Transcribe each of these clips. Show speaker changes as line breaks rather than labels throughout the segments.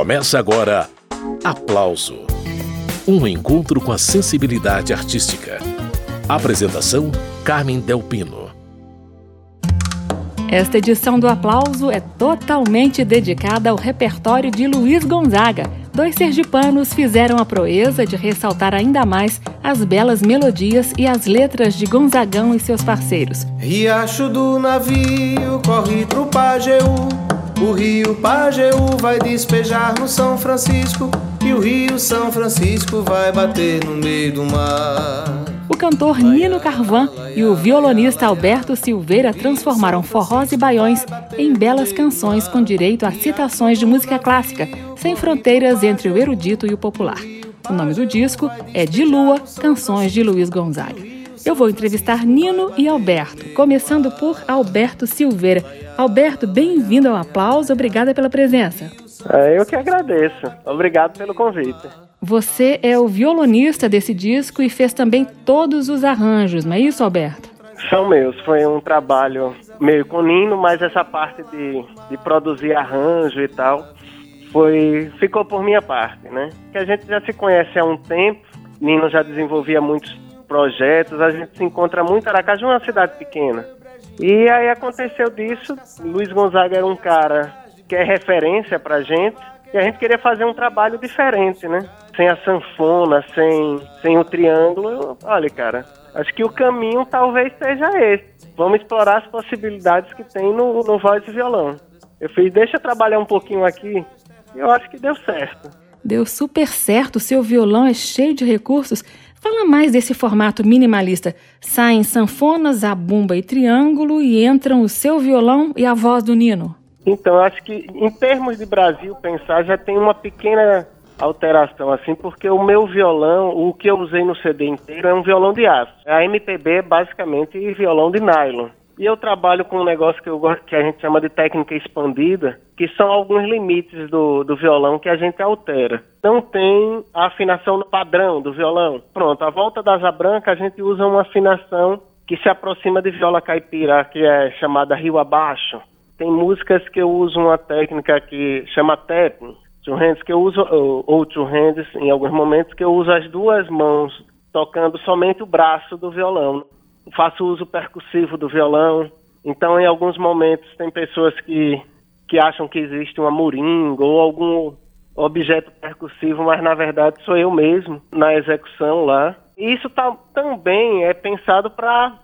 Começa agora Aplauso Um encontro com a sensibilidade artística. Apresentação: Carmen Delpino.
Esta edição do Aplauso é totalmente dedicada ao repertório de Luiz Gonzaga. Dois sergipanos fizeram a proeza de ressaltar ainda mais as belas melodias e as letras de Gonzagão e seus parceiros.
Riacho do navio corre pro Pajeú o rio Pajeú vai despejar no São Francisco e o rio São Francisco vai bater no meio do mar.
O cantor Nino Carvan e o violonista Alberto Silveira transformaram forrós e baiões em belas canções com direito a citações de música clássica, sem fronteiras entre o erudito e o popular. O nome do disco é De Lua, Canções de Luiz Gonzaga. Eu vou entrevistar Nino e Alberto, começando por Alberto Silveira. Alberto, bem-vindo ao aplauso, obrigada pela presença.
É, eu que agradeço. Obrigado pelo convite.
Você é o violonista desse disco e fez também todos os arranjos, não é isso, Alberto?
São meus. Foi um trabalho meio com Nino, mas essa parte de, de produzir arranjo e tal foi ficou por minha parte, né? Que a gente já se conhece há um tempo. Nino já desenvolvia muitos projetos, a gente se encontra muito. Aracaju é uma cidade pequena. E aí aconteceu disso. Luiz Gonzaga era um cara que é referência pra gente. E a gente queria fazer um trabalho diferente, né? Sem a sanfona, sem, sem o triângulo. Olha, cara, acho que o caminho talvez seja esse. Vamos explorar as possibilidades que tem no, no voz e violão. Eu fiz, deixa eu trabalhar um pouquinho aqui. E eu acho que deu certo.
Deu super certo. Seu violão é cheio de recursos. Fala mais desse formato minimalista. Saem sanfonas, a bumba e triângulo e entram o seu violão e a voz do Nino.
Então, acho que em termos de Brasil pensar já tem uma pequena alteração assim, porque o meu violão, o que eu usei no CD inteiro é um violão de aço. A MPB é basicamente violão de nylon. E eu trabalho com um negócio que, eu, que a gente chama de técnica expandida, que são alguns limites do, do violão que a gente altera. Não tem a afinação padrão do violão. Pronto, a volta da asa branca a gente usa uma afinação que se aproxima de viola caipira, que é chamada rio abaixo. Tem músicas que eu uso uma técnica que chama tapping, two hands, que eu uso, ou two hands, em alguns momentos, que eu uso as duas mãos tocando somente o braço do violão faço uso percussivo do violão. Então, em alguns momentos, tem pessoas que, que acham que existe uma moringa ou algum objeto percussivo, mas na verdade sou eu mesmo na execução lá. E isso tá, também é pensado para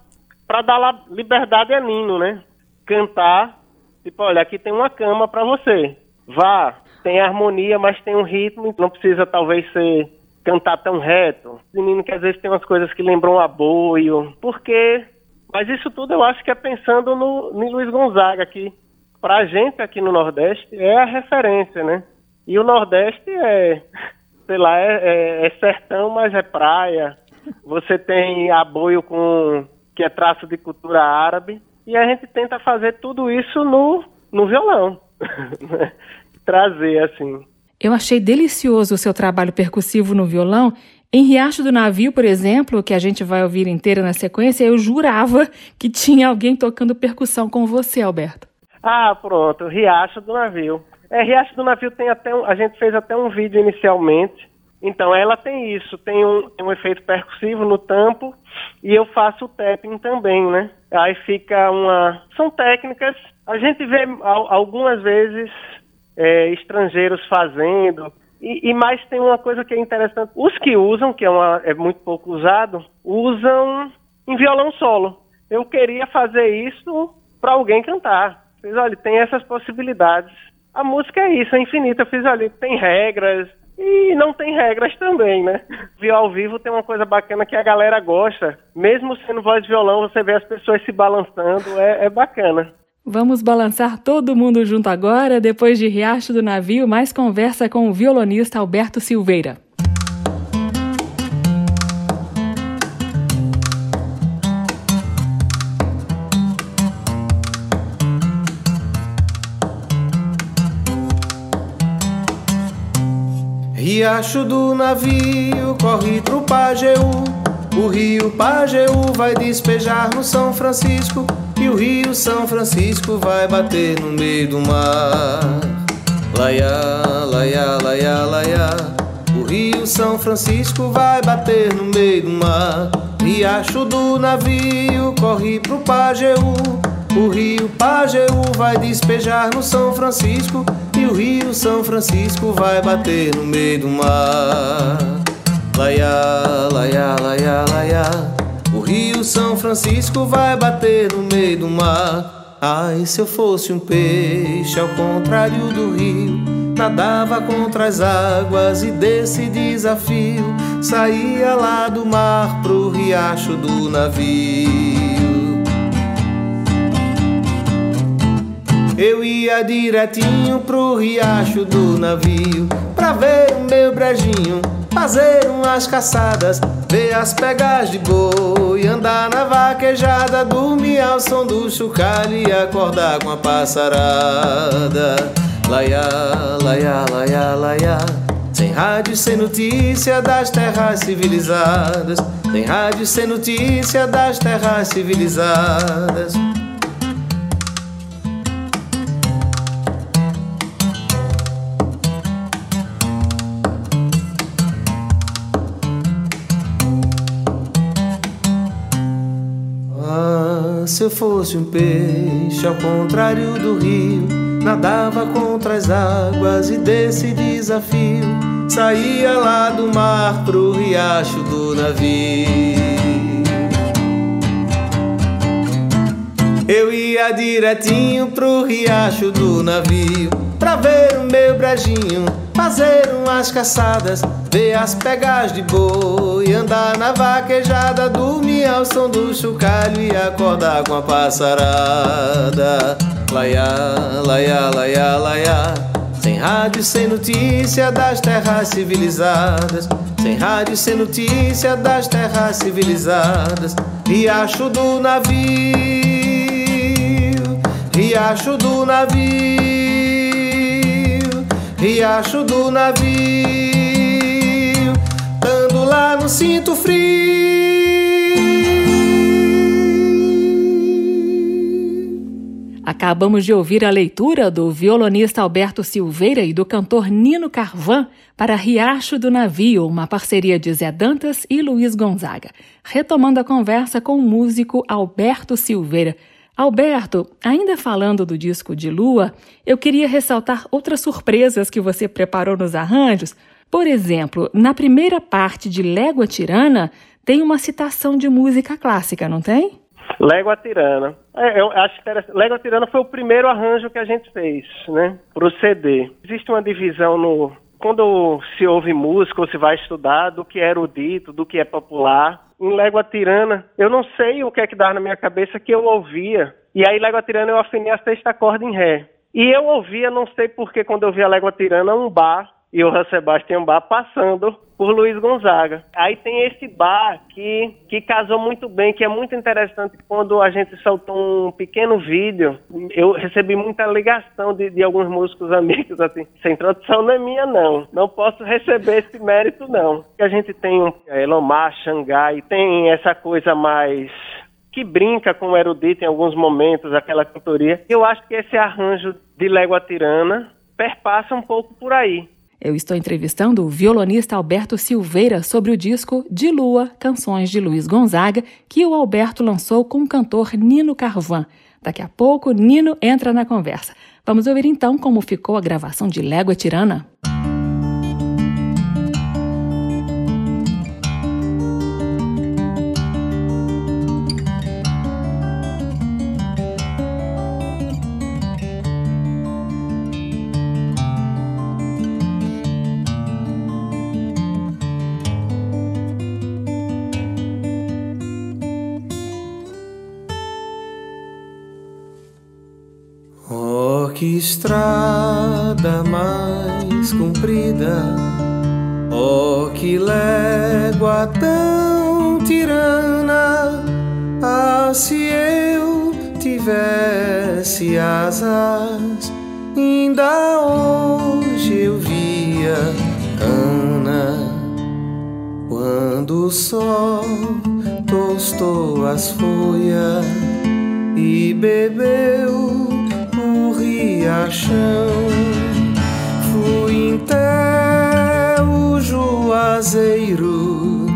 dar liberdade a Nino, né? Cantar, tipo, olha, aqui tem uma cama para você. Vá, tem harmonia, mas tem um ritmo, não precisa talvez ser cantar tão reto. Menino que às vezes tem umas coisas que lembram aboio. Porque. Mas isso tudo eu acho que é pensando no, no Luiz Gonzaga, que pra gente aqui no Nordeste é a referência, né? E o Nordeste é, sei lá, é, é, é sertão, mas é praia. Você tem aboio com que é traço de cultura árabe. E a gente tenta fazer tudo isso no, no violão. Trazer, assim.
Eu achei delicioso o seu trabalho percussivo no violão. Em Riacho do Navio, por exemplo, que a gente vai ouvir inteira na sequência, eu jurava que tinha alguém tocando percussão com você, Alberto.
Ah, pronto, Riacho do Navio. É, Riacho do Navio tem até um, a gente fez até um vídeo inicialmente. Então ela tem isso, tem um, um efeito percussivo no tampo e eu faço o tapping também, né? Aí fica uma. São técnicas. A gente vê algumas vezes é, estrangeiros fazendo. E, e, mais tem uma coisa que é interessante: os que usam, que é, uma, é muito pouco usado, usam em violão solo. Eu queria fazer isso para alguém cantar. Fiz, olha, tem essas possibilidades. A música é isso, é infinita. Eu fiz, olha, tem regras, e não tem regras também, né? Viol ao vivo tem uma coisa bacana que a galera gosta. Mesmo sendo voz de violão, você vê as pessoas se balançando, é, é bacana.
Vamos balançar todo mundo junto agora, depois de Riacho do Navio, mais conversa com o violonista Alberto Silveira.
Riacho do navio corre pro Pajeú. O rio Pajeú vai despejar no São Francisco. E o rio São Francisco vai bater no meio do mar. Laia, laia, rio São Francisco vai bater no meio do mar. Riacho do navio corre pro Pajeú. O rio Pajeú vai despejar no São Francisco. E o rio São Francisco vai bater no meio do mar. Laia, laia, laia, laia. O rio São Francisco vai bater no meio do mar. Ai, se eu fosse um peixe ao contrário do rio nadava contra as águas e desse desafio saía lá do mar pro riacho do navio. Eu ia direitinho pro riacho do navio ver o meu brejinho, fazer umas caçadas, ver as pegas de boi, andar na vaquejada, dormir ao som do chocalho e acordar com a passarada. Laia, laia, laia, laia. Sem rádio, sem notícia das terras civilizadas. Sem rádio, sem notícia das terras civilizadas. Eu fosse um peixe ao contrário do rio nadava contra as águas e desse desafio saía lá do mar pro riacho do navio. Eu ia direitinho pro riacho do navio pra ver o meu brejinho, fazer umas caçadas, ver as pegas de boi, andar na vaquejada, dormir ao som do chocalho e acordar com a passarada. Laia, laia, laia, laia. Sem rádio, sem notícia das terras civilizadas. Sem rádio, sem notícia das terras civilizadas. Riacho do navio, riacho do navio, riacho do navio. No cinto frio.
Acabamos de ouvir a leitura do violonista Alberto Silveira e do cantor Nino Carvan para Riacho do Navio, uma parceria de Zé Dantas e Luiz Gonzaga. Retomando a conversa com o músico Alberto Silveira. Alberto, ainda falando do disco de Lua, eu queria ressaltar outras surpresas que você preparou nos arranjos. Por exemplo, na primeira parte de Légua Tirana, tem uma citação de música clássica, não tem?
Légua Tirana. É, eu acho interessante. Légua Tirana foi o primeiro arranjo que a gente fez, né, para o CD. Existe uma divisão no quando se ouve música ou se vai estudar do que é erudito, do que é popular. Em Légua Tirana, eu não sei o que é que dá na minha cabeça que eu ouvia. E aí, Légua Tirana, eu afinei a sexta corda em Ré. E eu ouvia, não sei porquê, quando eu via Légua Tirana, um bar e o Sebastião Bar passando por Luiz Gonzaga. Aí tem esse bar que, que casou muito bem, que é muito interessante quando a gente soltou um pequeno vídeo. Eu recebi muita ligação de, de alguns músicos amigos, assim, essa introdução não é minha não, não posso receber esse mérito não. A gente tem um é, Elomar, Xangai, tem essa coisa mais que brinca com o erudito em alguns momentos, aquela cantoria. Eu acho que esse arranjo de Légua Tirana perpassa um pouco por aí.
Eu estou entrevistando o violonista Alberto Silveira sobre o disco De Lua, Canções de Luiz Gonzaga, que o Alberto lançou com o cantor Nino Carvan. Daqui a pouco, Nino entra na conversa. Vamos ouvir então como ficou a gravação de Légua Tirana.
Estrada mais comprida, oh que légua tão tirana, ah se eu tivesse asas, ainda hoje eu via Ana, quando o sol tostou as folhas e bebeu riachão. Fui em o Juazeiro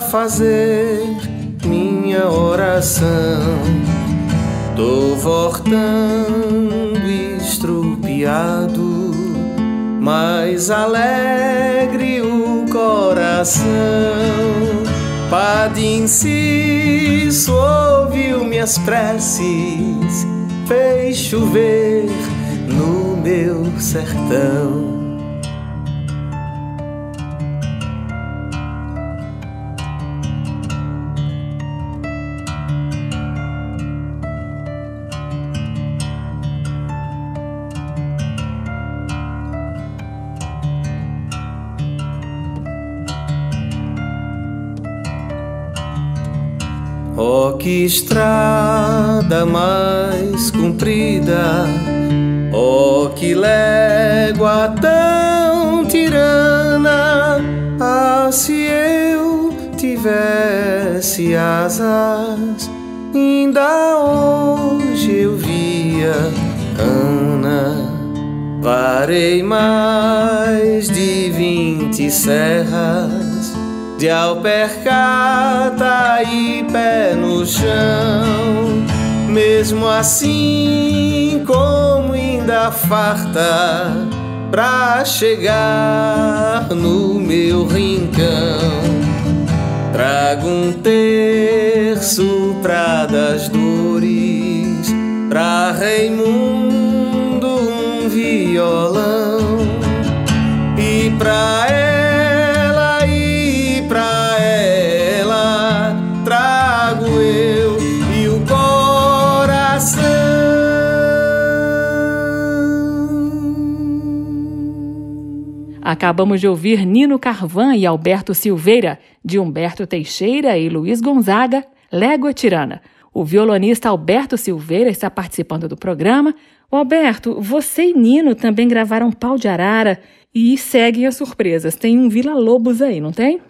fazer minha oração. Tô voltando estrupiado, mas alegre o coração. Padre Inciso ouviu minhas preces, fez chover no meu sertão. Oh, que estrada mais comprida, oh, que légua tão tirana. Ah, se eu tivesse asas, ainda hoje eu via Ana. Parei mais de vinte serras de alpercata e pé no chão. Mesmo assim, como ainda farta pra chegar no meu rincão. Trago um terço pra das dores, pra Raimundo um violão e pra
Acabamos de ouvir Nino Carvan e Alberto Silveira, de Humberto Teixeira e Luiz Gonzaga, Légua Tirana. O violonista Alberto Silveira está participando do programa. O Alberto, você e Nino também gravaram Pau de Arara e seguem as surpresas. Tem um Vila Lobos aí, não tem?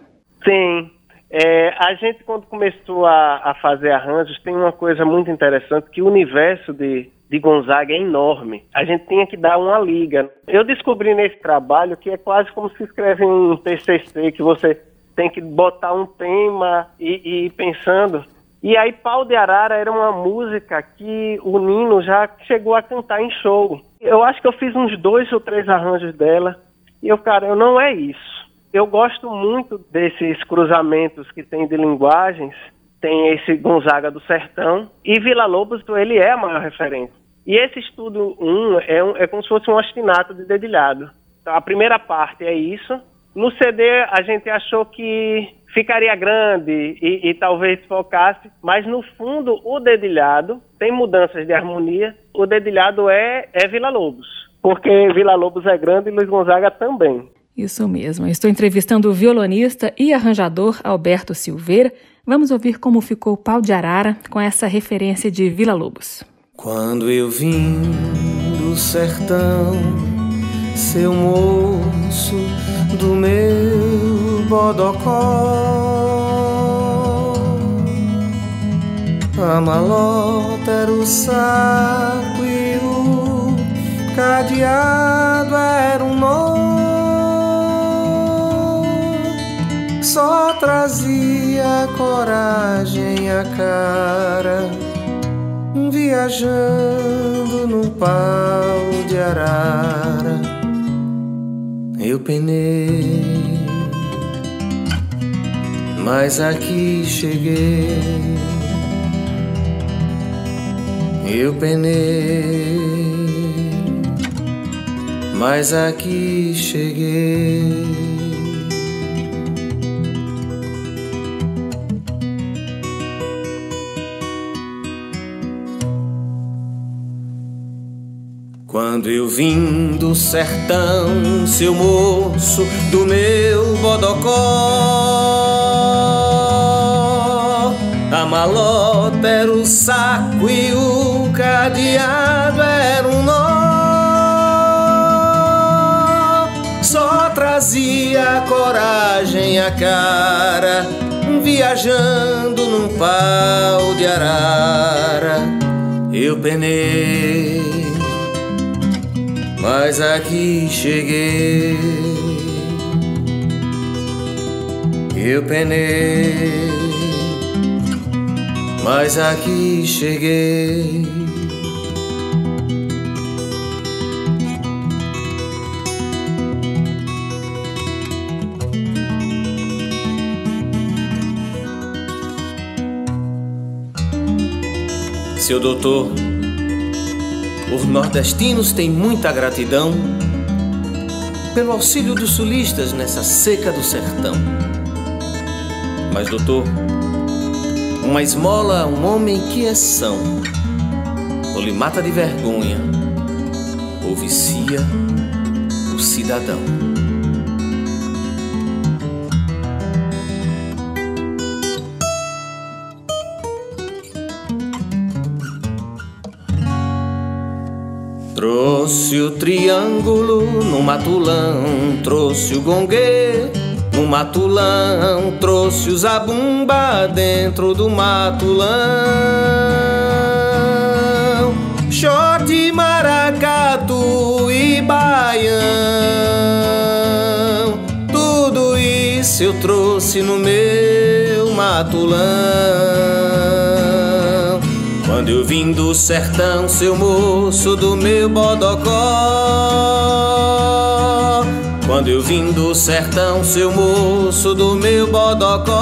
Sim. É, a gente, quando começou a, a fazer arranjos, tem uma coisa muito interessante, que o universo de, de Gonzaga é enorme. A gente tinha que dar uma liga. Eu descobri nesse trabalho que é quase como se escreve um TCC, que você tem que botar um tema e, e ir pensando. E aí, Pau de Arara era uma música que o Nino já chegou a cantar em show. Eu acho que eu fiz uns dois ou três arranjos dela. E eu, cara, eu não é isso. Eu gosto muito desses cruzamentos que tem de linguagens. Tem esse Gonzaga do Sertão. E Vila Lobos, ele é a maior referência. E esse estudo 1 um é, um, é como se fosse um ostinato de dedilhado. Então, a primeira parte é isso. No CD, a gente achou que ficaria grande e, e, talvez focasse, mas no fundo, o dedilhado tem mudanças de harmonia. O dedilhado é, é Vila Lobos, porque Vila Lobos é grande e Luiz Gonzaga também.
Isso mesmo. Estou entrevistando o violonista e arranjador Alberto Silveira. Vamos ouvir como ficou o pau de arara com essa referência de Vila Lobos.
Quando eu vim do sertão, seu moço do meu bodocó, a malota era o saco e o cadeado era um nó. Só trazia coragem a cara viajando no pau de arara. Eu penei, mas aqui cheguei. Eu penei, mas aqui cheguei. Quando eu vim do sertão, seu moço do meu bodocó, a malota era o saco e o cadeado era um nó. Só trazia coragem a cara, viajando num pau de arara. Eu penei mas aqui cheguei. eu penei, mas aqui cheguei. Seu doutor, os nordestinos têm muita gratidão pelo auxílio dos sulistas nessa seca do sertão. Mas, doutor, uma esmola a um homem que é são, ou lhe mata de vergonha, ou vicia o cidadão. Trouxe o triângulo no matulão, trouxe o gongue no matulão, trouxe o zabumba dentro do matulão. Short, maracatu e baião, tudo isso eu trouxe no meu matulão. Quando eu vim do sertão, seu moço do meu bodocó. Quando eu vim do sertão, seu moço do meu bodocó.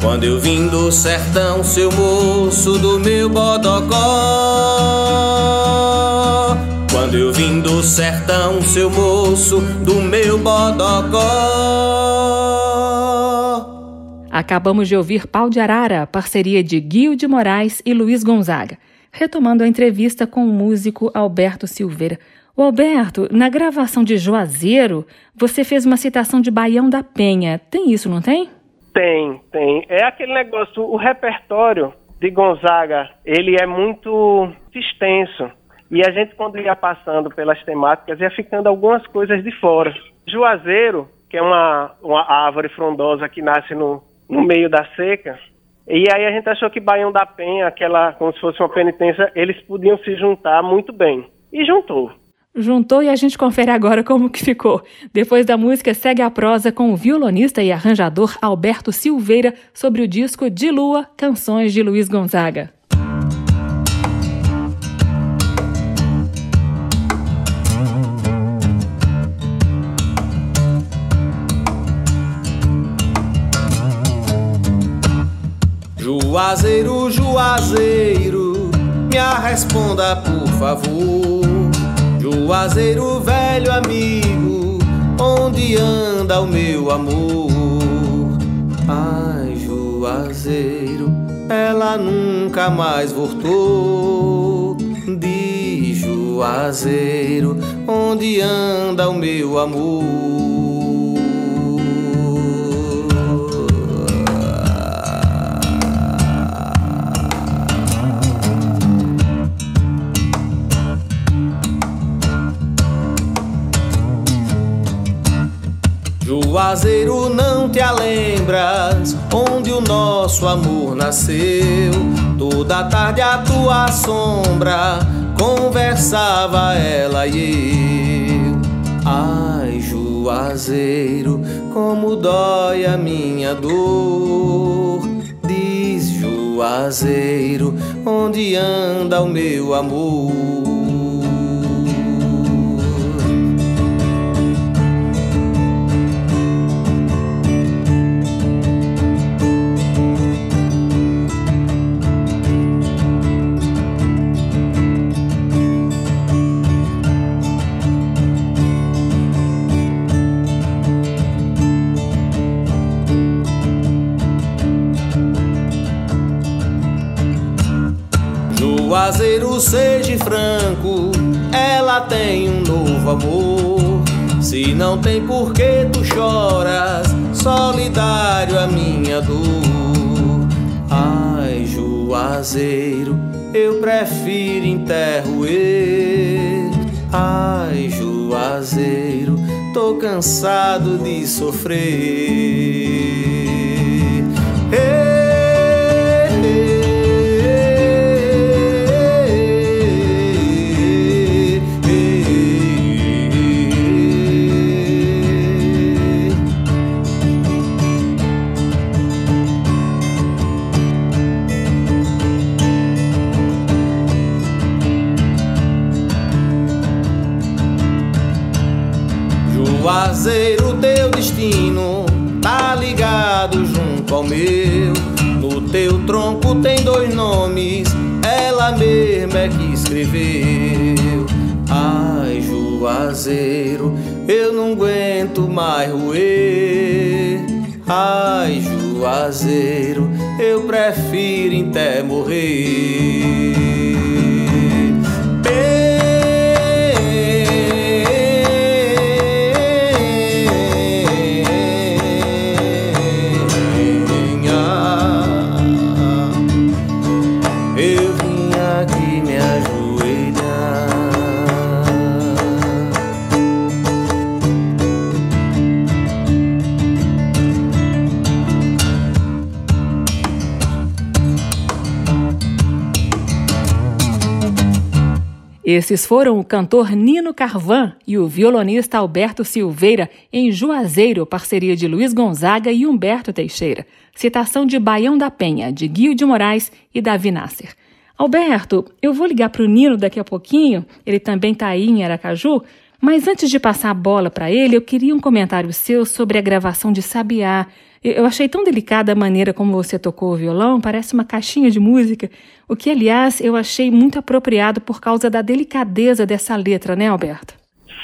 Quando eu vim do sertão, seu moço do meu bodocó. Quando eu vim do sertão, seu moço do meu bodocó.
Acabamos de ouvir Pau de Arara, parceria de Guio de Moraes e Luiz Gonzaga, retomando a entrevista com o músico Alberto Silveira. O Alberto, na gravação de Juazeiro, você fez uma citação de Baião da Penha. Tem isso, não tem?
Tem, tem. É aquele negócio, o repertório de Gonzaga, ele é muito extenso. E a gente, quando ia passando pelas temáticas, ia ficando algumas coisas de fora. Juazeiro, que é uma, uma árvore frondosa que nasce no, no meio da seca. E aí a gente achou que Baião da Penha, aquela como se fosse uma penitência, eles podiam se juntar muito bem. E juntou.
Juntou e a gente confere agora como que ficou. Depois da música, segue a prosa com o violonista e arranjador Alberto Silveira sobre o disco De Lua, Canções de Luiz Gonzaga.
Juazeiro, Juazeiro, me responda por favor. Juazeiro, velho amigo, onde anda o meu amor? Ai, Juazeiro, ela nunca mais voltou. De Juazeiro, onde anda o meu amor? Juazeiro, não te lembras onde o nosso amor nasceu? Toda tarde a tua sombra conversava ela e eu. Ai, Juazeiro, como dói a minha dor. Diz Juazeiro, onde anda o meu amor? Juazeiro, seja franco, ela tem um novo amor. Se não tem por que tu choras, solidário a minha dor. Ai, Juazeiro, eu prefiro enterro eu. Ai, Juazeiro, tô cansado de sofrer. Juazeiro, teu destino tá ligado junto ao meu. No teu tronco tem dois nomes, ela mesma é que escreveu. Ai, Juazeiro, eu não aguento mais roer. Ai, Juazeiro, eu prefiro até morrer.
Esses foram o cantor Nino Carvan e o violonista Alberto Silveira em Juazeiro, parceria de Luiz Gonzaga e Humberto Teixeira. Citação de Baião da Penha, de Guio de Moraes e Davi Nasser. Alberto, eu vou ligar para o Nino daqui a pouquinho, ele também está aí em Aracaju, mas antes de passar a bola para ele, eu queria um comentário seu sobre a gravação de Sabiá, eu achei tão delicada a maneira como você tocou o violão, parece uma caixinha de música, o que, aliás, eu achei muito apropriado por causa da delicadeza dessa letra, né, Alberto?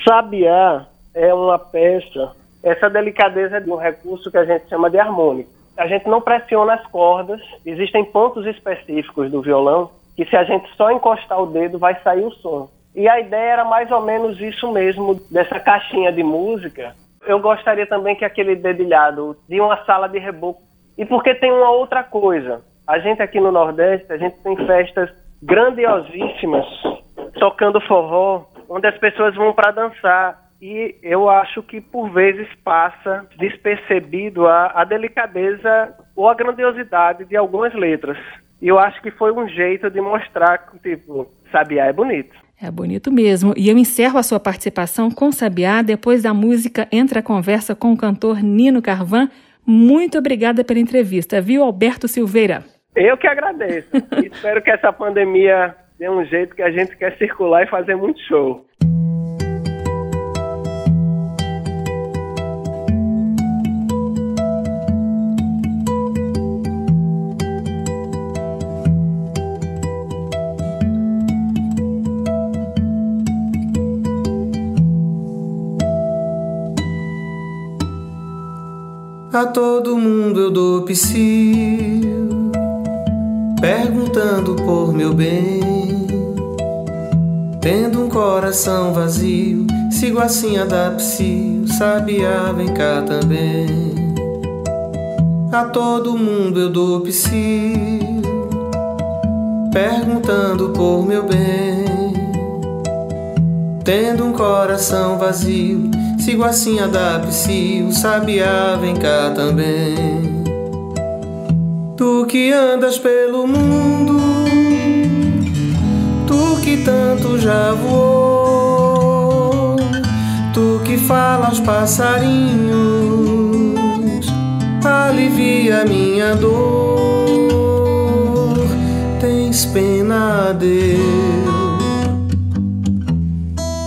Sabiá é uma peça, essa delicadeza é de um recurso que a gente chama de harmônico. A gente não pressiona as cordas, existem pontos específicos do violão que se a gente só encostar o dedo vai sair o som. E a ideia era mais ou menos isso mesmo, dessa caixinha de música, eu gostaria também que aquele dedilhado de uma sala de reboco. E porque tem uma outra coisa. A gente aqui no Nordeste, a gente tem festas grandiosíssimas tocando forró, onde as pessoas vão para dançar. E eu acho que por vezes passa despercebido a, a delicadeza ou a grandiosidade de algumas letras. E eu acho que foi um jeito de mostrar que, tipo, Sabiá é bonito.
É bonito mesmo. E eu encerro a sua participação com Sabiá depois da música Entra a Conversa com o cantor Nino Carvan. Muito obrigada pela entrevista, viu, Alberto Silveira?
Eu que agradeço. Espero que essa pandemia dê um jeito que a gente quer circular e fazer muito show.
A todo mundo eu dou psil, perguntando por meu bem. Tendo um coração vazio, sigo assim a dar psil, sabia, vem cá também. A todo mundo eu dou psil, perguntando por meu bem. Tendo um coração vazio, Sigo assim a dar o sabiá, vem cá também. Tu que andas pelo mundo, tu que tanto já voou, tu que fala aos passarinhos, alivia minha dor. Tens pena, Deus,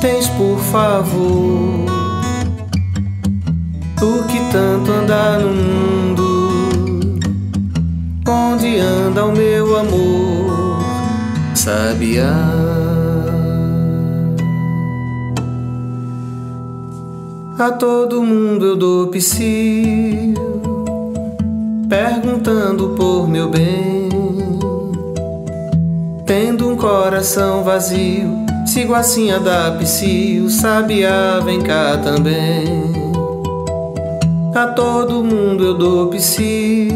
tens por favor Tu que tanto anda no mundo, onde anda o meu amor, sabiá? A todo mundo eu dou psil, perguntando por meu bem. Tendo um coração vazio, sigo assim a dar psil, sabiá, vem cá também. A todo mundo eu dou psil,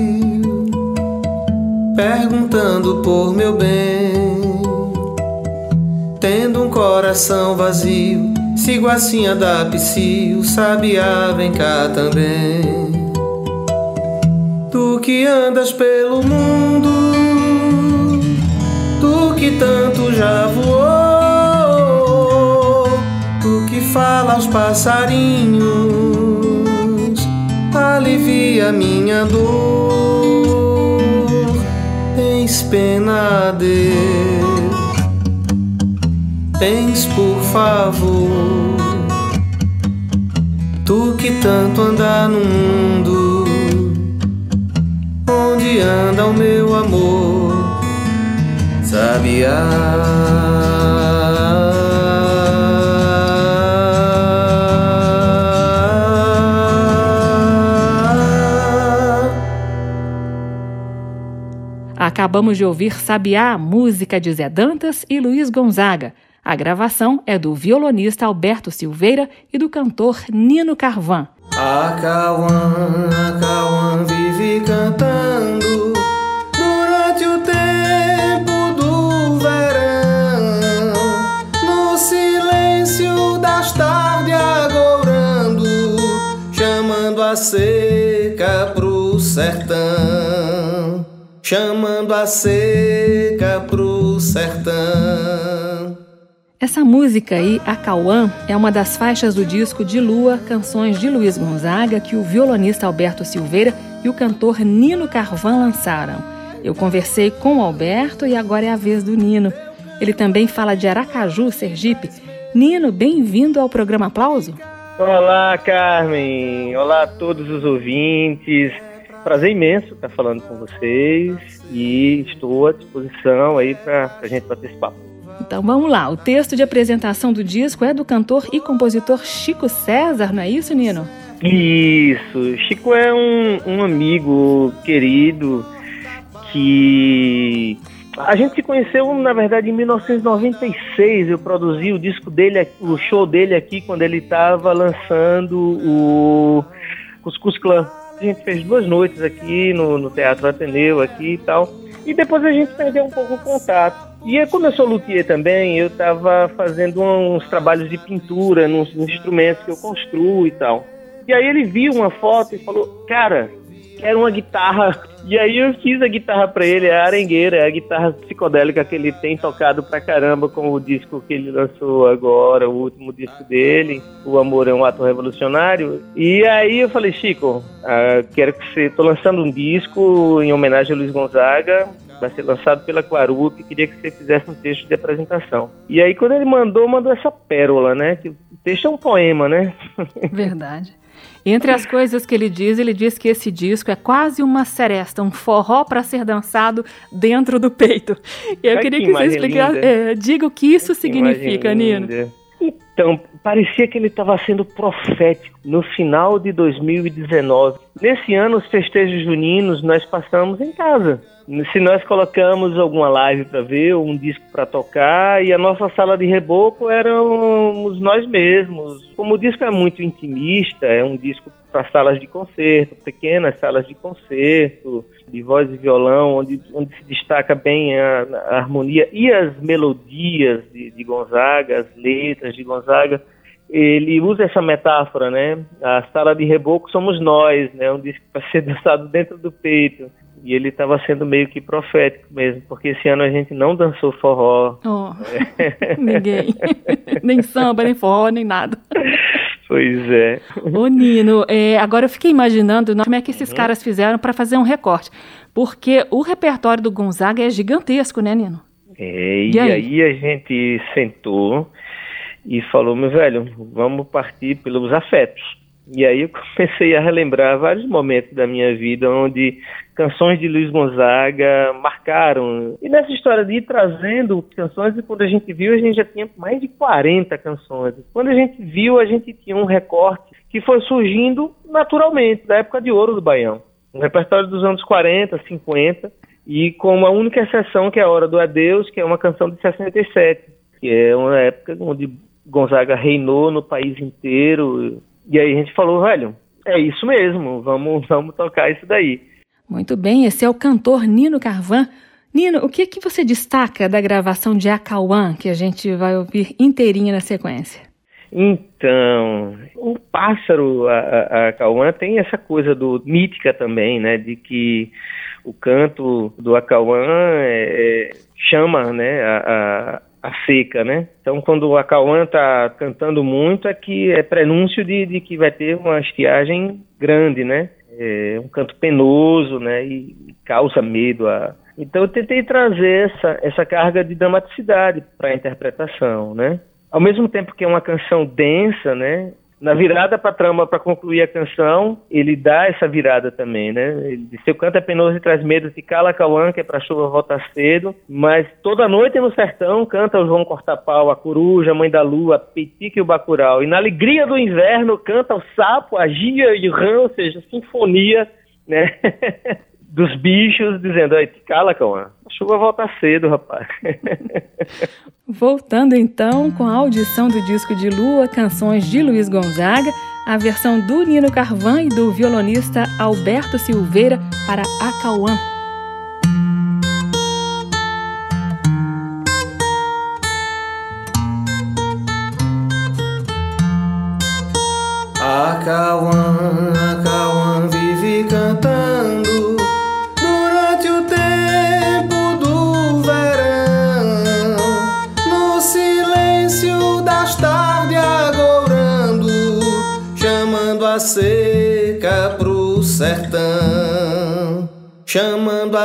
perguntando por meu bem. Tendo um coração vazio, sigo assim a dar psil, sabiá, vem cá também. Tu que andas pelo mundo, tu que tanto já voou, tu que fala aos passarinhos alivia minha dor. Tens pena, Deus, tens por favor. Tu que tanto anda no mundo, onde anda o meu amor, sabiá.
Acabamos de ouvir Sabiá, música de Zé Dantas e Luiz Gonzaga. A gravação é do violonista Alberto Silveira e do cantor Nino Carvan.
A Cauã, a Cauã vive cantando durante o tempo do verão, no silêncio das tardes agourando, chamando a seca pro sertão chamando a seca pro sertão.
Essa música aí, A Cauã, é uma das faixas do disco De Lua, canções de Luiz Gonzaga, que o violonista Alberto Silveira e o cantor Nino Carvan lançaram. Eu conversei com o Alberto e agora é a vez do Nino. Ele também fala de Aracaju, Sergipe. Nino, bem-vindo ao programa Aplauso.
Olá, Carmen. Olá a todos os ouvintes prazer imenso estar falando com vocês e estou à disposição aí para a gente bater esse papo.
Então vamos lá, o texto de apresentação do disco é do cantor e compositor Chico César, não é isso, Nino?
Isso, Chico é um, um amigo querido que a gente se conheceu, na verdade, em 1996. Eu produzi o disco dele, o show dele aqui, quando ele estava lançando o Cuscuz Clan. A gente fez duas noites aqui no, no Teatro Ateneu aqui e tal. E depois a gente perdeu um pouco o contato. E como eu sou luthier também, eu estava fazendo uns trabalhos de pintura nos instrumentos que eu construo e tal. E aí ele viu uma foto e falou: Cara, quero uma guitarra e aí eu fiz a guitarra para ele, a arengueira, a guitarra psicodélica que ele tem tocado pra caramba com o disco que ele lançou agora, o último disco dele, O Amor é um Ato Revolucionário. E aí eu falei, Chico, uh, quero que você... tô lançando um disco em homenagem a Luiz Gonzaga, vai ser lançado pela Quarup, queria que você fizesse um texto de apresentação. E aí quando ele mandou, mandou essa pérola, né? Que o texto é um poema, né?
Verdade. Entre as coisas que ele diz, ele diz que esse disco é quase uma seresta, um forró para ser dançado dentro do peito. Eu Ai, queria que, que você explicasse, é, diga o que isso que significa, Nino.
Então, parecia que ele estava sendo profético no final de 2019. Nesse ano, os festejos juninos nós passamos em casa. Se nós colocamos alguma live para ver, um disco para tocar, e a nossa sala de reboco éramos nós mesmos. Como o disco é muito intimista, é um disco para salas de concerto, pequenas salas de concerto, de voz e violão, onde, onde se destaca bem a, a harmonia e as melodias de, de Gonzaga, as letras de Gonzaga ele usa essa metáfora, né? A sala de reboco somos nós, né? Um disco para ser dançado dentro do peito. E ele estava sendo meio que profético mesmo, porque esse ano a gente não dançou forró.
Oh, ninguém. nem samba, nem forró, nem nada.
Pois é.
Ô Nino, é, agora eu fiquei imaginando como é que esses uhum. caras fizeram para fazer um recorte. Porque o repertório do Gonzaga é gigantesco, né, Nino?
É, e, e aí? aí a gente sentou e falou, meu velho, vamos partir pelos afetos. E aí eu comecei a relembrar vários momentos da minha vida onde canções de Luiz Gonzaga marcaram. E nessa história de ir trazendo canções, e quando a gente viu, a gente já tinha mais de 40 canções. Quando a gente viu, a gente tinha um recorte que foi surgindo naturalmente, da época de ouro do Baião. Um repertório dos anos 40, 50, e com uma única exceção, que é a Hora do Adeus, que é uma canção de 67, que é uma época onde Gonzaga reinou no país inteiro. E aí a gente falou, velho, é isso mesmo, vamos, vamos tocar isso daí.
Muito bem, esse é o cantor Nino Carvan. Nino, o que, que você destaca da gravação de Acauã, que a gente vai ouvir inteirinha na sequência?
Então, o pássaro, a, a tem essa coisa do mítica também, né? De que o canto do Acauã é, é, chama né, a, a seca, né? Então, quando o Acauã está cantando muito, é que é prenúncio de, de, que vai ter uma estiagem grande, né? É um canto penoso, né? E causa medo. A... Então, eu tentei trazer essa, essa carga de dramaticidade para a interpretação, né? Ao mesmo tempo que é uma canção densa, né? Na virada para trama para concluir a canção, ele dá essa virada também, né? Ele diz, seu canto é penoso e traz medo de cala cauã, que é para chuva voltar cedo, mas toda noite no sertão canta o João Corta-Pau, a coruja, a mãe da lua, a petica e o bacurau. E na alegria do inverno canta o sapo, a gia e o rã, ou seja, sinfonia, né? dos bichos dizendo, cala, Cauã, a chuva volta cedo, rapaz.
Voltando então com a audição do disco de Lua, canções de Luiz Gonzaga, a versão do Nino Carvan e do violonista Alberto Silveira para. Acauã,
Acauã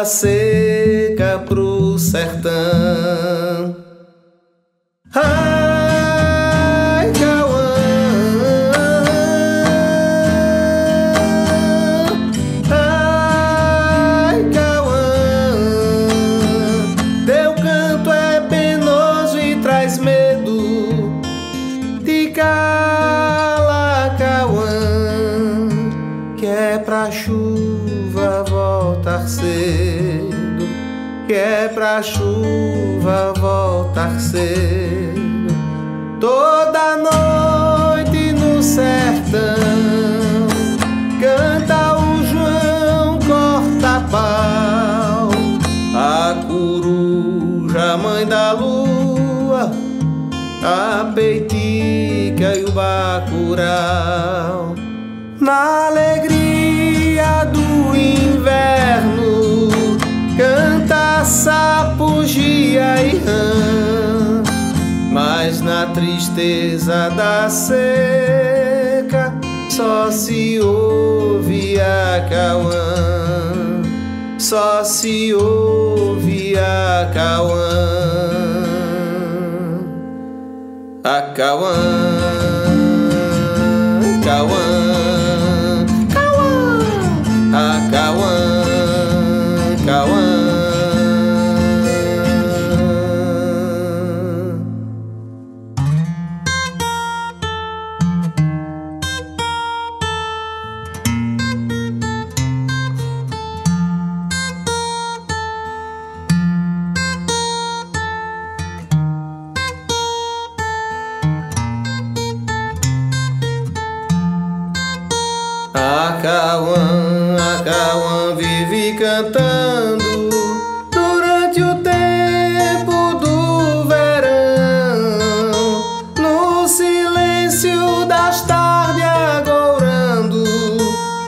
seca pro sertão. Toda noite no sertão canta o João corta-pau, a coruja, mãe da lua, a peitica e o bacurau. Na alegria do inverno, canta sapo, gia e rã. Tristeza da seca, só se ouve a Cauã, só se ouve a Cauã. A Cauã, Cauã, cantando durante o tempo do verão, no silêncio das tardes agorando,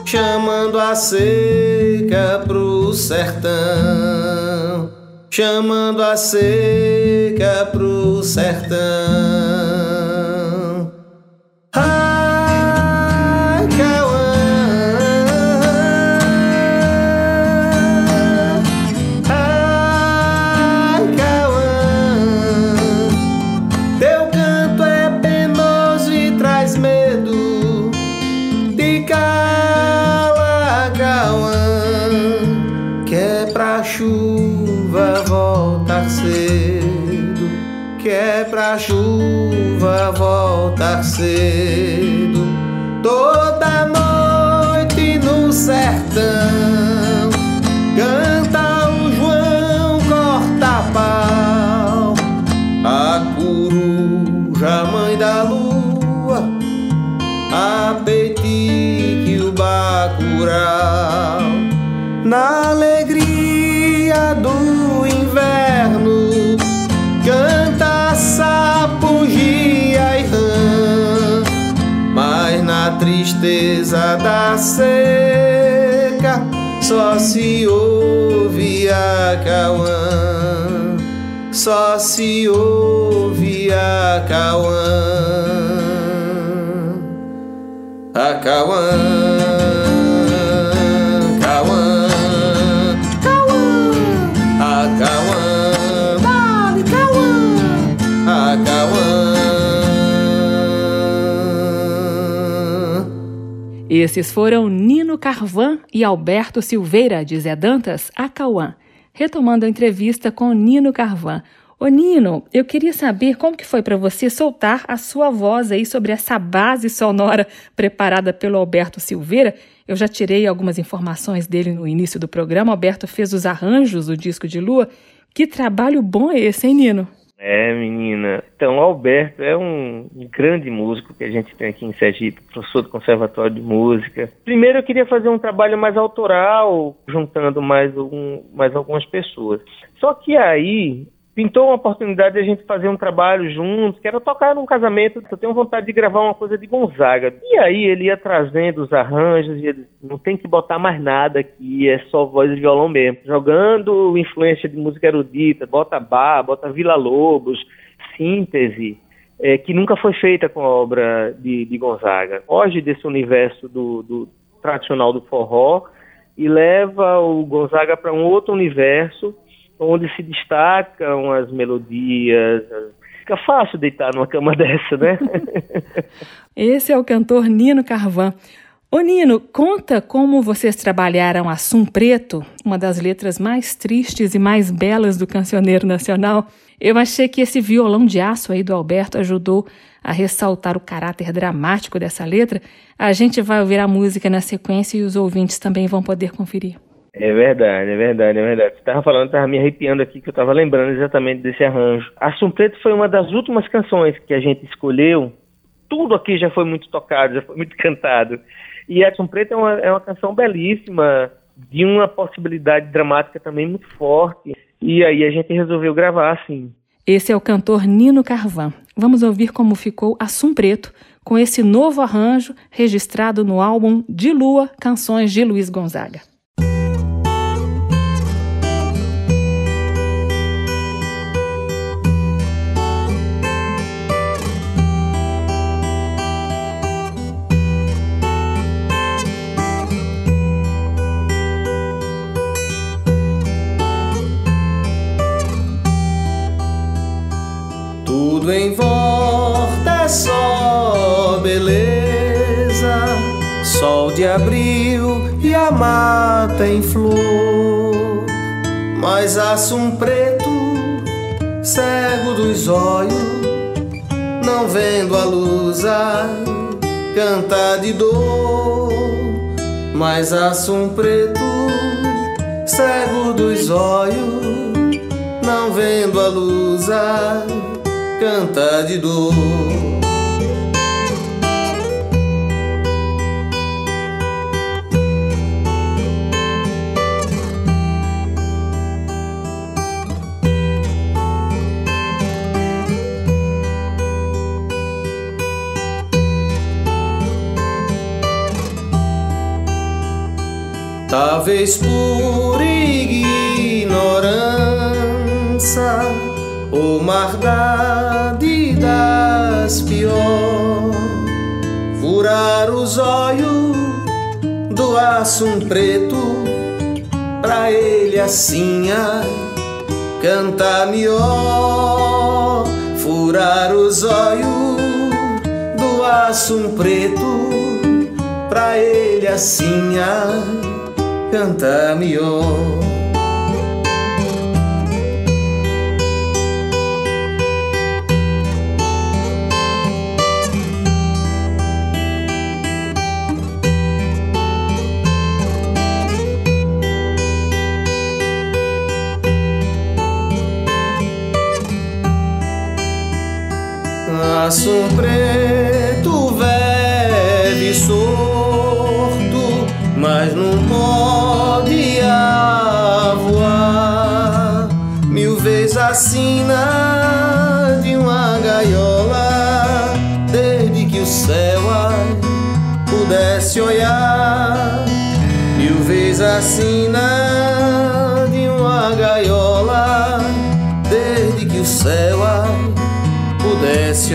chamando a seca pro sertão, chamando a seca pro sertão. Pra chuva voltar cedo. Toda noite no sertão canta o João corta-pau, a coruja, mãe da lua, a peitica e o bacurau. Na tristeza da seca, só se ouve a Cauã, só se ouve a Cauã. A Cauã,
Esses foram Nino Carvan e Alberto Silveira, de Zé Dantas, a Cauã, retomando a entrevista com Nino Carvan. Ô Nino, eu queria saber como que foi para você soltar a sua voz aí sobre essa base sonora preparada pelo Alberto Silveira. Eu já tirei algumas informações dele no início do programa. Alberto fez os arranjos do disco de Lua. Que trabalho bom é esse, hein, Nino?
É, menina. Então, o Alberto é um grande músico que a gente tem aqui em Sergipe, professor do Conservatório de Música. Primeiro, eu queria fazer um trabalho mais autoral, juntando mais, um, mais algumas pessoas. Só que aí, pintou uma oportunidade de a gente fazer um trabalho juntos, que era tocar num casamento, eu tenho vontade de gravar uma coisa de Gonzaga. E aí ele ia trazendo os arranjos, e ele não tem que botar mais nada aqui, é só voz e violão mesmo. Jogando influência de música erudita, bota bar, bota Vila Lobos, síntese, é, que nunca foi feita com a obra de, de Gonzaga. Foge desse universo do, do tradicional do forró e leva o Gonzaga para um outro universo onde se destacam as melodias. Fica fácil deitar numa cama dessa, né?
Esse é o cantor Nino Carvan. Ô Nino, conta como vocês trabalharam Assum Preto, uma das letras mais tristes e mais belas do cancioneiro nacional. Eu achei que esse violão de aço aí do Alberto ajudou a ressaltar o caráter dramático dessa letra. A gente vai ouvir a música na sequência e os ouvintes também vão poder conferir.
É verdade, é verdade, é verdade. Você estava falando, estava me arrepiando aqui, que eu estava lembrando exatamente desse arranjo. Assum Preto foi uma das últimas canções que a gente escolheu. Tudo aqui já foi muito tocado, já foi muito cantado. E Assum Preto é uma, é uma canção belíssima, de uma possibilidade dramática também muito forte. E aí a gente resolveu gravar assim.
Esse é o cantor Nino Carvan. Vamos ouvir como ficou Assum Preto com esse novo arranjo registrado no álbum De Lua, Canções de Luiz Gonzaga.
Tudo em volta é só beleza, sol de abril e a mata em flor. Mas assum preto, cego dos olhos, não vendo a luz, ai, canta de dor. Mas assum preto, cego dos olhos, não vendo a luz, ai, canta de dor. Talvez por maldade das pior furar os olhos do assum preto pra ele assim cantar melhor furar os olhos do assum preto pra ele assim cantar melhor Assum preto vive sorto, mas não pode voar. Mil vezes assina de uma gaiola, desde que o céu pudesse olhar. Mil vezes assina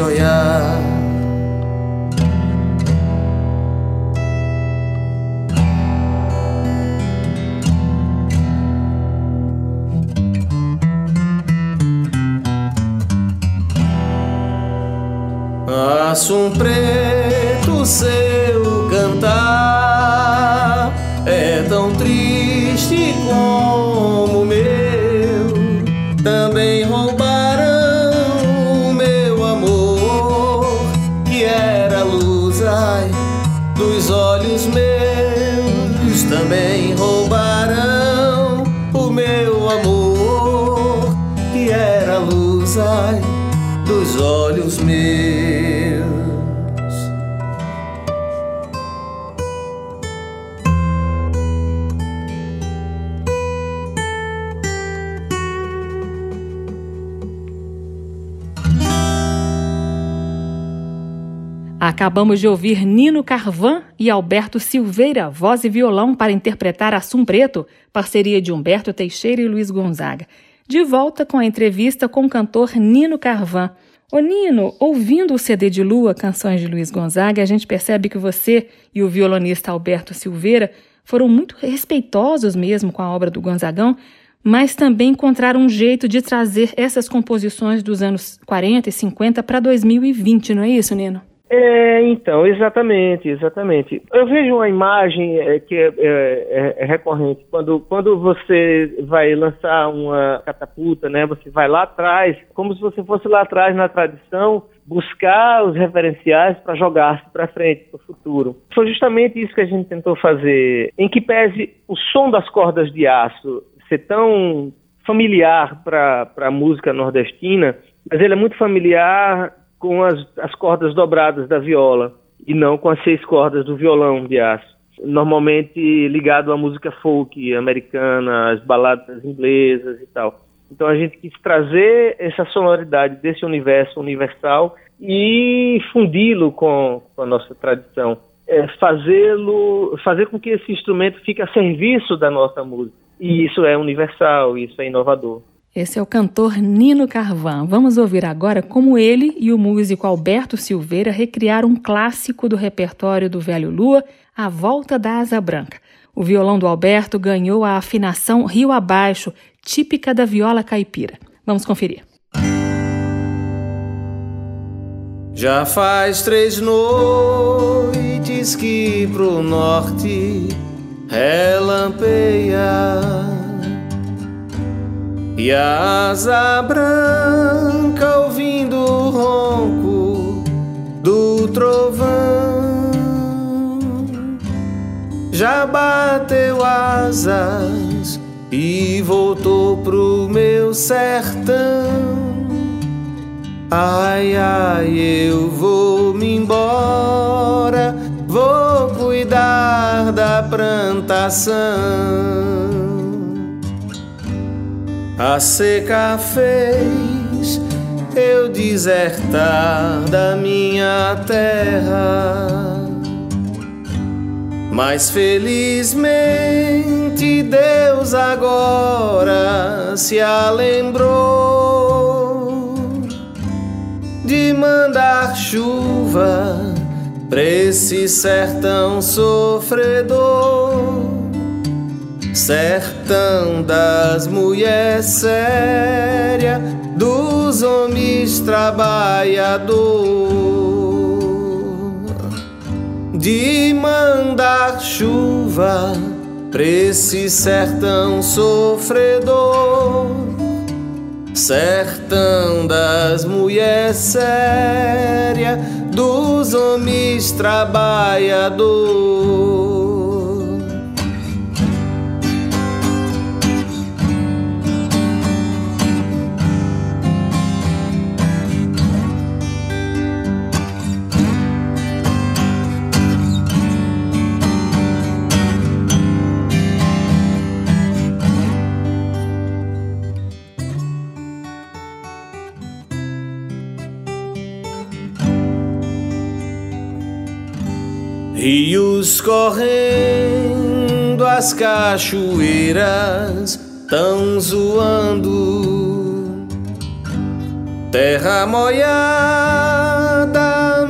pudesse olhar. Assum preto seu
Acabamos de ouvir Nino Carvan e Alberto Silveira, voz e violão, para interpretar Assum Preto, parceria de Humberto Teixeira e Luiz Gonzaga. De volta com a entrevista com o cantor Nino Carvan. Ô Nino, ouvindo o CD de Lua, Canções de Luiz Gonzaga, a gente percebe que você e o violonista Alberto Silveira foram muito respeitosos mesmo com a obra do Gonzagão, mas também encontraram um jeito de trazer essas composições dos anos 40 e 50 para 2020, não é isso, Nino?
É, então, exatamente, exatamente. Eu vejo uma imagem é, que é, é, é, recorrente. Quando, quando você vai lançar uma catapulta, né, você vai lá atrás, como se você fosse lá atrás na tradição, buscar os referenciais para jogar-se para frente, para o futuro. Foi justamente isso que a gente tentou fazer, em que pese o som das cordas de aço ser tão familiar para a música nordestina, mas ele é muito familiar com as, as cordas dobradas da viola e não com as seis cordas do violão de aço. Normalmente ligado à música folk americana, às baladas inglesas e tal. Então a gente quis trazer essa sonoridade desse universo universal e fundi-lo com, com, a nossa tradição. É, fazê-lo, fazer com que esse instrumento fique a serviço da nossa música. E isso é universal, isso é inovador.
Esse é o cantor Nino Carvan. Vamos ouvir agora como ele e o músico Alberto Silveira recriaram um clássico do repertório do Velho Lua, A Volta da Asa Branca. O violão do Alberto ganhou a afinação rio abaixo, típica da viola caipira. Vamos conferir.
Já faz três noites que pro norte relampeia e a asa branca ouvindo o ronco do trovão já bateu asas e voltou pro meu sertão. Ai, ai, eu vou me embora, vou cuidar da plantação. A seca fez eu desertar da minha terra. Mas felizmente Deus agora se alembrou de mandar chuva pra esse sertão sofredor sertão das mulheres séria, dos homens trabalhador, de mandar chuva pra esse sertão sofredor, sertão das mulheres séria, dos homens trabalhador. Rios correndo, as cachoeiras tão zoando, terra molhada,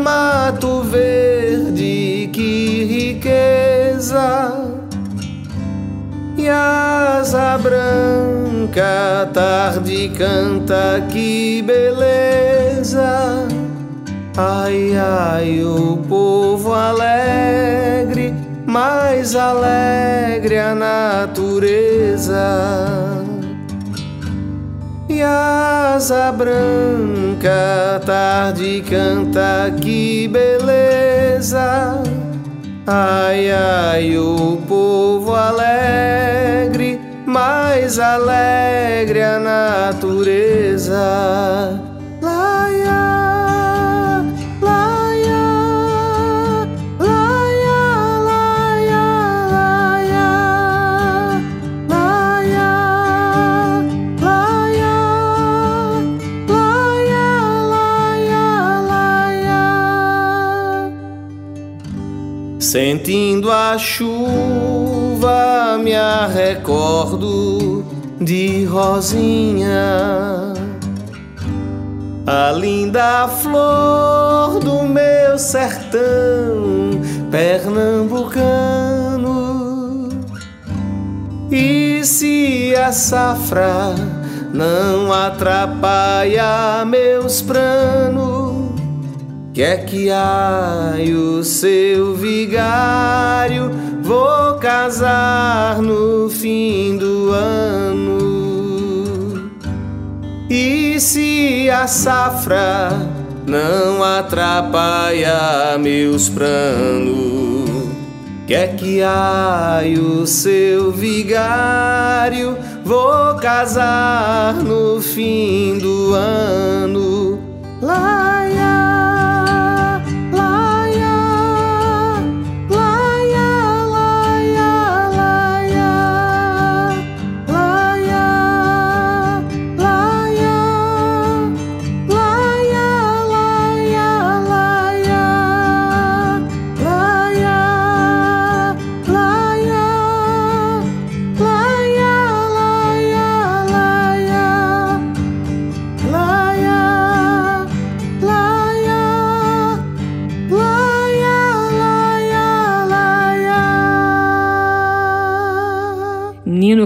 mato verde, que riqueza, e asa branca, tarde canta, que beleza Ai, ai, o povo alegre, mais alegre a natureza. E a asa branca, tarde canta, que beleza. Ai, ai, o povo alegre, mais alegre a natureza Sentindo a chuva, me recordo de Rosinha, a linda flor do meu sertão pernambucano. E se a safra não atrapalha meus planos? Que é que ai o seu vigário vou casar no fim do ano? E se a safra não atrapalha meus planos? Que é que ai o seu vigário vou casar no fim do ano? Laia.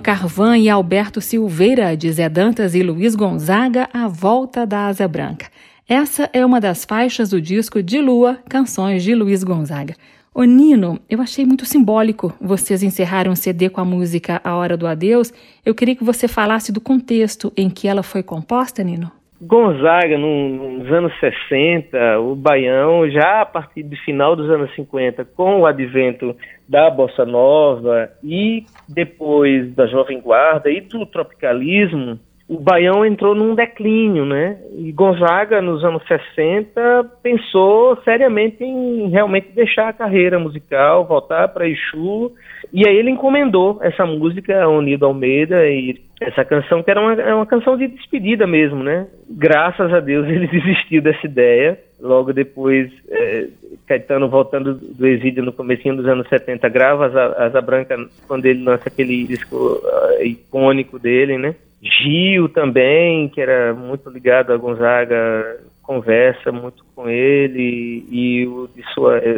Carvan e Alberto Silveira, de Zé Dantas e Luiz Gonzaga, A Volta da Asa Branca. Essa é uma das faixas do disco De Lua, Canções de Luiz Gonzaga. Ô Nino, eu achei muito simbólico vocês encerraram o CD com a música A Hora do Adeus. Eu queria que você falasse do contexto em que ela foi composta, Nino.
Gonzaga, nos anos 60, o Baião, já a partir do final dos anos 50, com o advento da Bossa Nova e depois da Jovem Guarda e do tropicalismo, o Baião entrou num declínio, né? E Gonzaga, nos anos 60, pensou seriamente em realmente deixar a carreira musical, voltar para Exu, e aí ele encomendou essa música a Unido Almeida e essa canção que era uma, é uma canção de despedida mesmo, né? Graças a Deus ele desistiu dessa ideia. Logo depois, é, Caetano voltando do exílio no comecinho dos anos 70, grava Asa, Asa Branca quando ele lança aquele disco uh, icônico dele, né? Gil também, que era muito ligado a Gonzaga, conversa muito com ele e o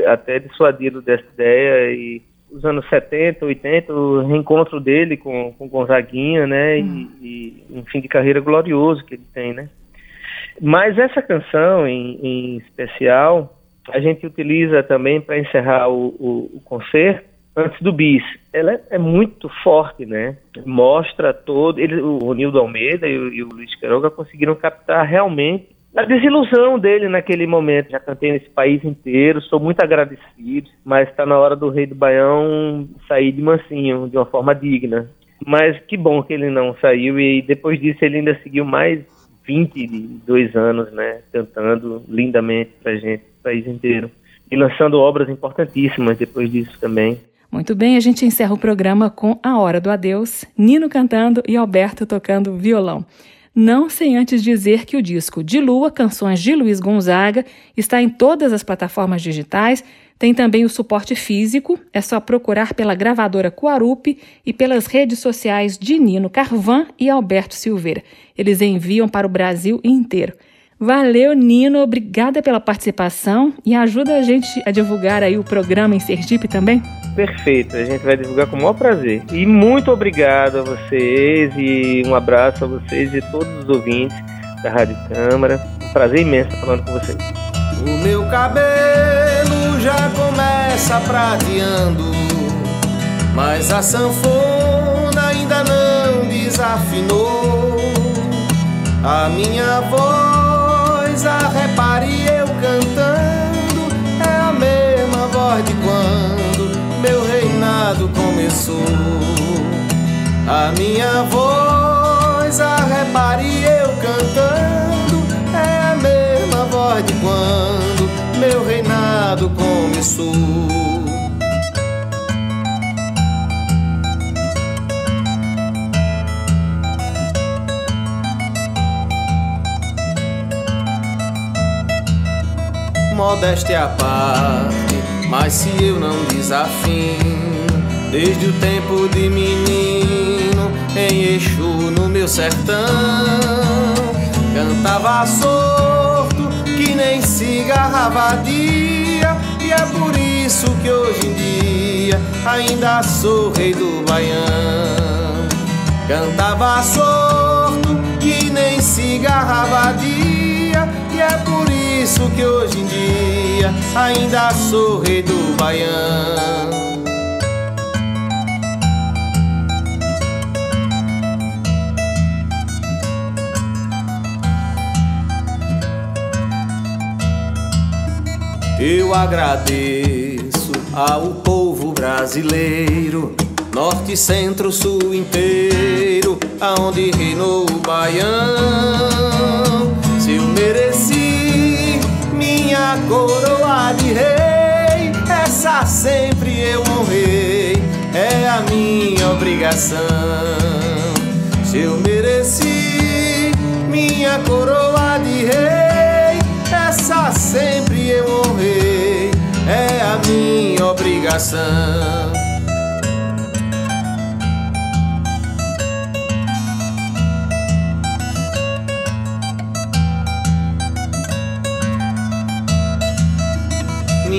até dissuadido dessa ideia e os anos 70, 80, o reencontro dele com, com Gonzaguinha, né, hum. e, e um fim de carreira glorioso que ele tem, né. Mas essa canção em, em especial, a gente utiliza também para encerrar o, o, o concerto, antes do bis. Ela é, é, muito forte, né? Mostra todo. Ele, o Nildo Almeida e o, e o Luiz Queiroga conseguiram captar realmente a desilusão dele naquele momento. Já cantei nesse país inteiro, sou muito agradecido, mas está na hora do Rei do Baião sair de mansinho, de uma forma digna. Mas que bom que ele não saiu e depois disso ele ainda seguiu mais 22 anos, né? Cantando lindamente pra gente, o país inteiro. E lançando obras importantíssimas depois disso também.
Muito bem, a gente encerra o programa com A Hora do Adeus, Nino cantando e Alberto tocando violão. Não sem antes dizer que o disco De Lua, Canções de Luiz Gonzaga, está em todas as plataformas digitais, tem também o suporte físico, é só procurar pela gravadora Coarupe e pelas redes sociais de Nino Carvan e Alberto Silveira. Eles enviam para o Brasil inteiro. Valeu, Nino. Obrigada pela participação e ajuda a gente a divulgar aí o programa em Sergipe também.
Perfeito, a gente vai divulgar com o maior prazer. E muito obrigado a vocês e um abraço a vocês e todos os ouvintes da Rádio Câmara. Um prazer imenso estar falando com vocês.
O meu cabelo já começa prateando, mas a sanfona ainda não desafinou. A minha voz, coisa, repare eu cantando, é a mesma voz de quando meu reinado começou. A minha voz, a repare eu cantando, é a mesma voz de quando meu reinado começou. Modéstia à parte, mas se eu não desafino, desde o tempo de menino, em Exu no meu sertão, cantava sorto, que nem cigarra dia, e é por isso que hoje em dia ainda sou rei do Baião. Cantava sorto, que nem cigarra dia, e é por isso que hoje em dia ainda sou rei do Baião. Eu agradeço ao povo brasileiro, norte, centro, sul inteiro, aonde reinou o Baião. Se eu mereci minha coroa de rei, essa sempre eu honrei, é a minha obrigação. Se eu mereci minha coroa de rei, essa sempre eu honrei, é a minha obrigação.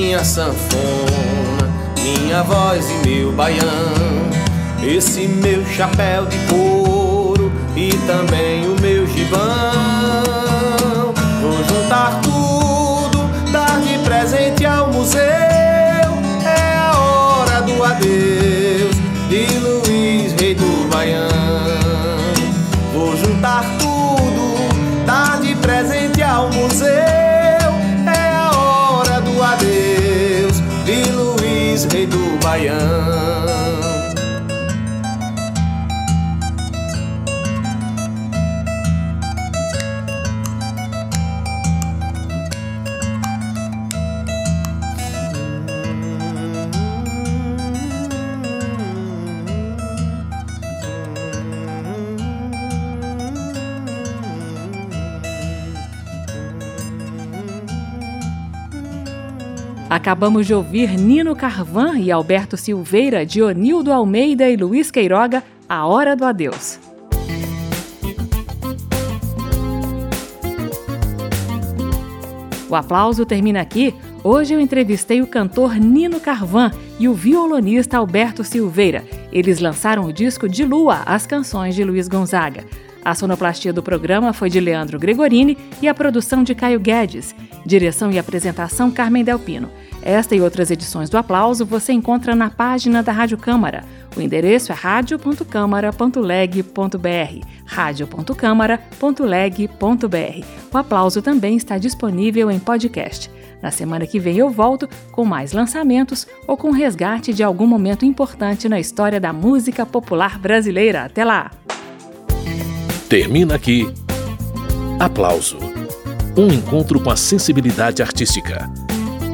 Minha sanfona, minha voz e meu baião, esse meu chapéu de couro e também o meu gibão. Vou juntar tudo, dar de presente ao museu. É a hora do adeus rei do Baião.
Acabamos de ouvir Nino Carvan e Alberto Silveira, Dionildo Almeida e Luiz Queiroga, A Hora do Adeus. O aplauso termina aqui. Hoje eu entrevistei o cantor Nino Carvan e o violonista Alberto Silveira. Eles lançaram o disco de Lua, as canções de Luiz Gonzaga. A sonoplastia do programa foi de Leandro Gregorini e a produção de Caio Guedes. Direção e apresentação Carmen Delpino. Esta e outras edições do Aplauso você encontra na página da Rádio Câmara. O endereço é radio.câmara.leg.br radio.câmara.leg.br. O Aplauso também está disponível em podcast. Na semana que vem eu volto com mais lançamentos ou com resgate de algum momento importante na história da música popular brasileira. Até lá!
Termina aqui. Aplauso. Um encontro com a sensibilidade artística.